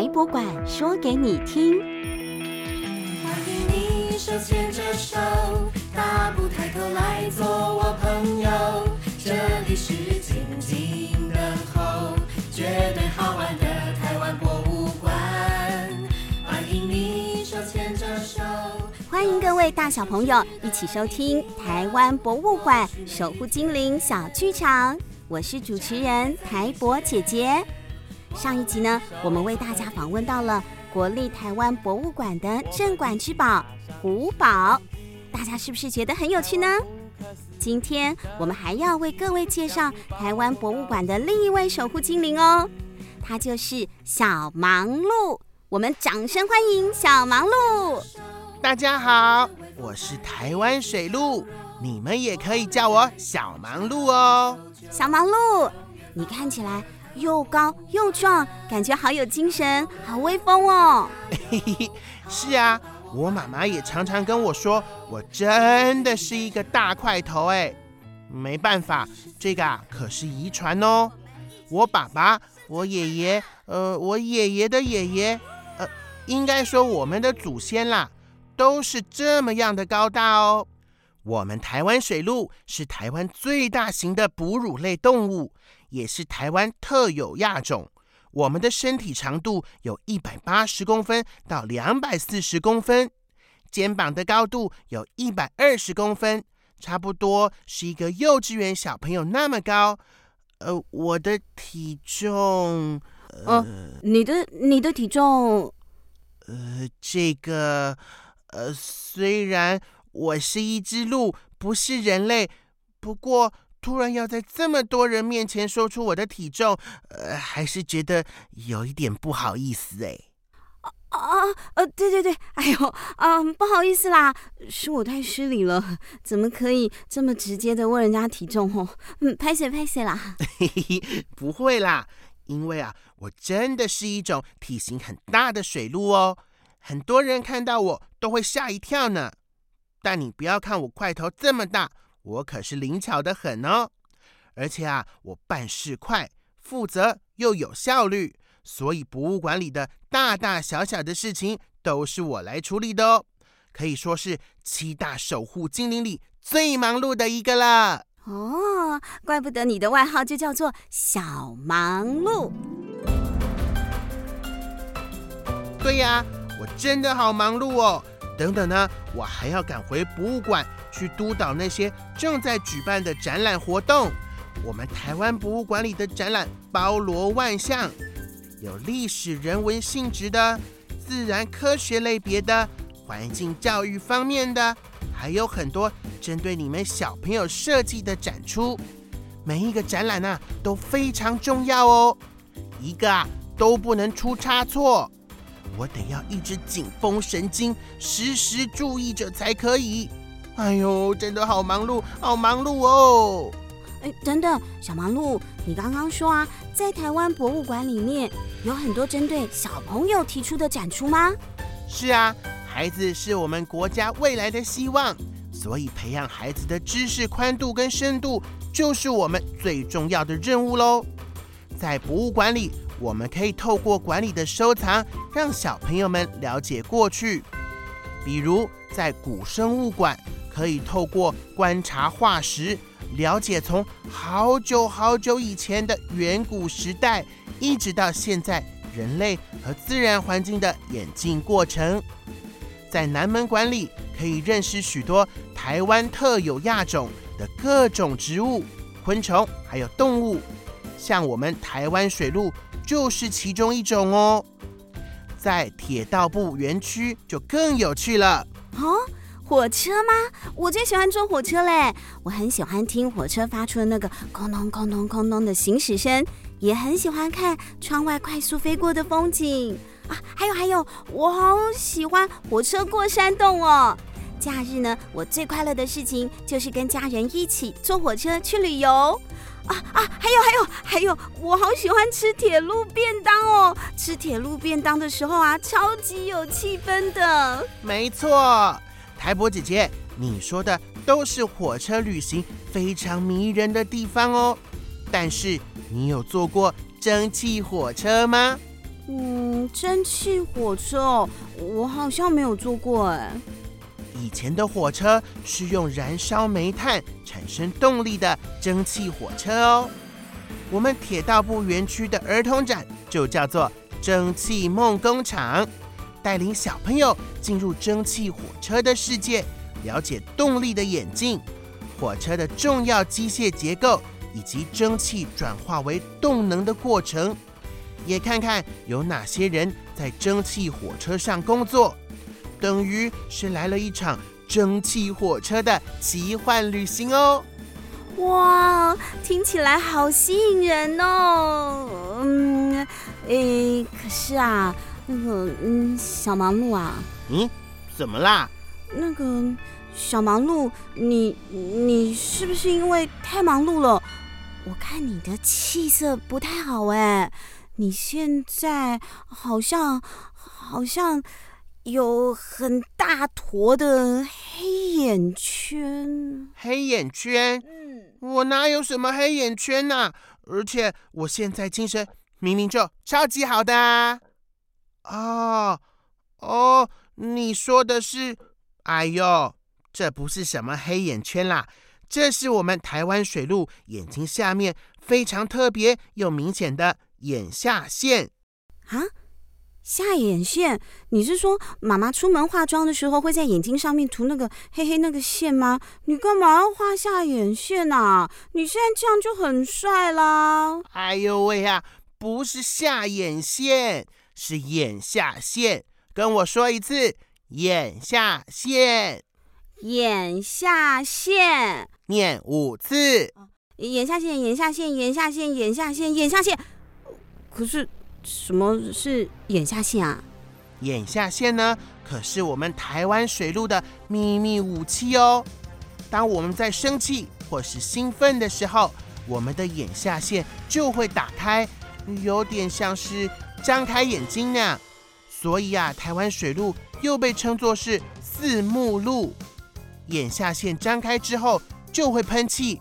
台博馆说给你听。欢迎你手牵着手，大步抬头来做我朋友。这里是静静等候，绝对好玩的台湾博物馆。欢迎你手牵着手。欢迎各位大小朋友一起收听台湾博物馆守护精灵小剧场。我是主持人台博姐姐。上一集呢，我们为大家访问到了国立台湾博物馆的镇馆之宝古堡，大家是不是觉得很有趣呢？今天我们还要为各位介绍台湾博物馆的另一位守护精灵哦，它就是小忙碌。我们掌声欢迎小忙碌。大家好，我是台湾水鹿。你们也可以叫我小忙碌哦。小忙碌，你看起来又高又壮，感觉好有精神，好威风哦。嘿嘿，是啊，我妈妈也常常跟我说，我真的是一个大块头哎。没办法，这个啊可是遗传哦。我爸爸、我爷爷，呃，我爷爷的爷爷，呃，应该说我们的祖先啦，都是这么样的高大哦。我们台湾水鹿是台湾最大型的哺乳类动物，也是台湾特有亚种。我们的身体长度有一百八十公分到两百四十公分，肩膀的高度有一百二十公分，差不多是一个幼稚园小朋友那么高。呃，我的体重，呃，你的你的体重，呃，这个，呃，虽然。我是一只鹿，不是人类。不过，突然要在这么多人面前说出我的体重，呃，还是觉得有一点不好意思哎。啊啊呃，对对对，哎呦，啊、呃，不好意思啦，是我太失礼了，怎么可以这么直接的问人家体重哦？嗯，拍谁拍谁啦。嘿嘿，不会啦，因为啊，我真的是一种体型很大的水鹿哦，很多人看到我都会吓一跳呢。但你不要看我块头这么大，我可是灵巧的很哦。而且啊，我办事快、负责又有效率，所以博物馆里的大大小小的事情都是我来处理的哦。可以说是七大守护精灵里最忙碌的一个了。哦，怪不得你的外号就叫做小忙碌。对呀，我真的好忙碌哦。等等呢，我还要赶回博物馆去督导那些正在举办的展览活动。我们台湾博物馆里的展览包罗万象，有历史人文性质的、自然科学类别的、环境教育方面的，还有很多针对你们小朋友设计的展出。每一个展览呢、都非常重要哦，一个啊都不能出差错。我得要一直紧绷神经，时时注意着才可以。哎呦，真的好忙碌，好忙碌哦！哎，等等，小忙碌，你刚刚说啊，在台湾博物馆里面有很多针对小朋友提出的展出吗？是啊，孩子是我们国家未来的希望，所以培养孩子的知识宽度跟深度，就是我们最重要的任务喽。在博物馆里。我们可以透过馆里的收藏，让小朋友们了解过去。比如在古生物馆，可以透过观察化石，了解从好久好久以前的远古时代，一直到现在人类和自然环境的演进过程。在南门馆里，可以认识许多台湾特有亚种的各种植物、昆虫，还有动物，像我们台湾水鹿。就是其中一种哦，在铁道部园区就更有趣了哦。火车吗？我最喜欢坐火车嘞！我很喜欢听火车发出的那个哐咚哐咚哐咚的行驶声，也很喜欢看窗外快速飞过的风景啊。还有还有，我好喜欢火车过山洞哦。假日呢，我最快乐的事情就是跟家人一起坐火车去旅游。啊啊！还有还有还有，我好喜欢吃铁路便当哦！吃铁路便当的时候啊，超级有气氛的。没错，台博姐姐，你说的都是火车旅行非常迷人的地方哦。但是，你有坐过蒸汽火车吗？嗯，蒸汽火车哦，我好像没有坐过哎。以前的火车是用燃烧煤炭产生动力的蒸汽火车哦。我们铁道部园区的儿童展就叫做“蒸汽梦工厂”，带领小朋友进入蒸汽火车的世界，了解动力的演进、火车的重要机械结构以及蒸汽转化为动能的过程，也看看有哪些人在蒸汽火车上工作。等于是来了一场蒸汽火车的奇幻旅行哦！哇，听起来好吸引人哦。嗯，诶，可是啊，那个，嗯，小忙碌啊，嗯，怎么啦？那个小忙碌，你你是不是因为太忙碌了？我看你的气色不太好哎，你现在好像好像。有很大坨的黑眼圈，黑眼圈？嗯，我哪有什么黑眼圈呐、啊？而且我现在精神明明就超级好的啊！哦哦，你说的是？哎呦，这不是什么黑眼圈啦，这是我们台湾水鹿眼睛下面非常特别又明显的眼下线啊。下眼线？你是说妈妈出门化妆的时候会在眼睛上面涂那个黑黑那个线吗？你干嘛要画下眼线啊？你现在这样就很帅啦！哎呦喂呀，不是下眼线，是眼下线。跟我说一次，眼下线，眼下线，念五次。眼下线，眼下线，眼下线，眼下线，眼下线。可是。什么是眼下线啊？眼下线呢，可是我们台湾水路的秘密武器哦。当我们在生气或是兴奋的时候，我们的眼下线就会打开，有点像是张开眼睛那样。所以啊，台湾水鹿又被称作是四目鹿。眼下线张开之后就会喷气，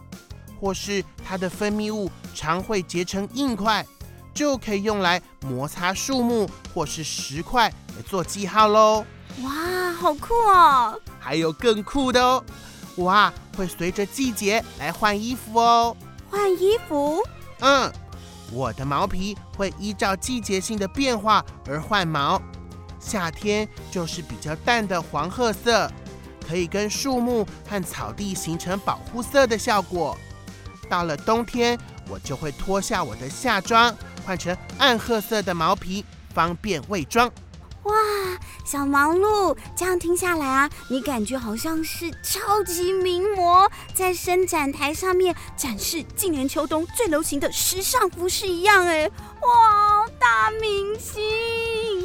或是它的分泌物常会结成硬块。就可以用来摩擦树木或是石块来做记号喽！哇，好酷哦！还有更酷的哦！哇，会随着季节来换衣服哦！换衣服？嗯，我的毛皮会依照季节性的变化而换毛。夏天就是比较淡的黄褐色，可以跟树木和草地形成保护色的效果。到了冬天，我就会脱下我的夏装。换成暗褐色的毛皮，方便伪装。哇，小忙碌，这样听下来啊，你感觉好像是超级名模，在伸展台上面展示今年秋冬最流行的时尚服饰一样。哎，哇，大明星！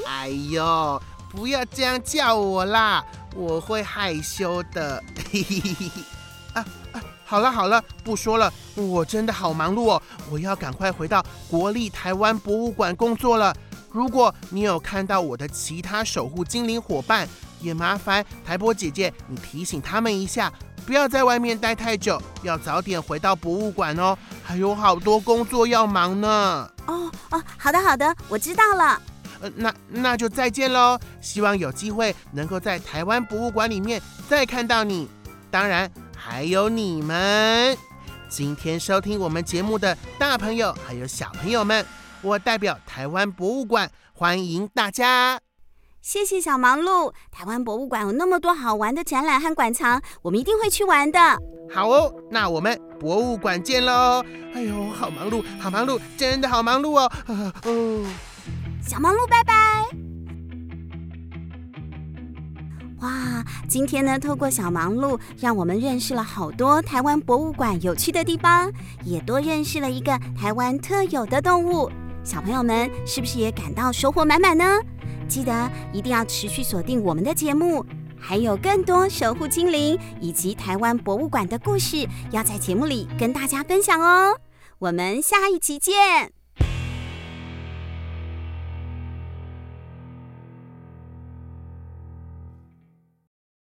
哎呦，不要这样叫我啦，我会害羞的。啊啊！好了好了，不说了，我真的好忙碌哦，我要赶快回到国立台湾博物馆工作了。如果你有看到我的其他守护精灵伙伴，也麻烦台波姐姐你提醒他们一下，不要在外面待太久，要早点回到博物馆哦，还有好多工作要忙呢。哦哦，好的好的，我知道了。呃，那那就再见喽，希望有机会能够在台湾博物馆里面再看到你。当然。还有你们，今天收听我们节目的大朋友还有小朋友们，我代表台湾博物馆欢迎大家。谢谢小忙碌，台湾博物馆有那么多好玩的展览和馆藏，我们一定会去玩的。好哦，那我们博物馆见喽！哎呦，好忙碌，好忙碌，真的好忙碌哦！哦，小忙碌，拜拜。哇，今天呢，透过小忙碌，让我们认识了好多台湾博物馆有趣的地方，也多认识了一个台湾特有的动物。小朋友们是不是也感到收获满满呢？记得一定要持续锁定我们的节目，还有更多守护精灵以及台湾博物馆的故事，要在节目里跟大家分享哦。我们下一期见。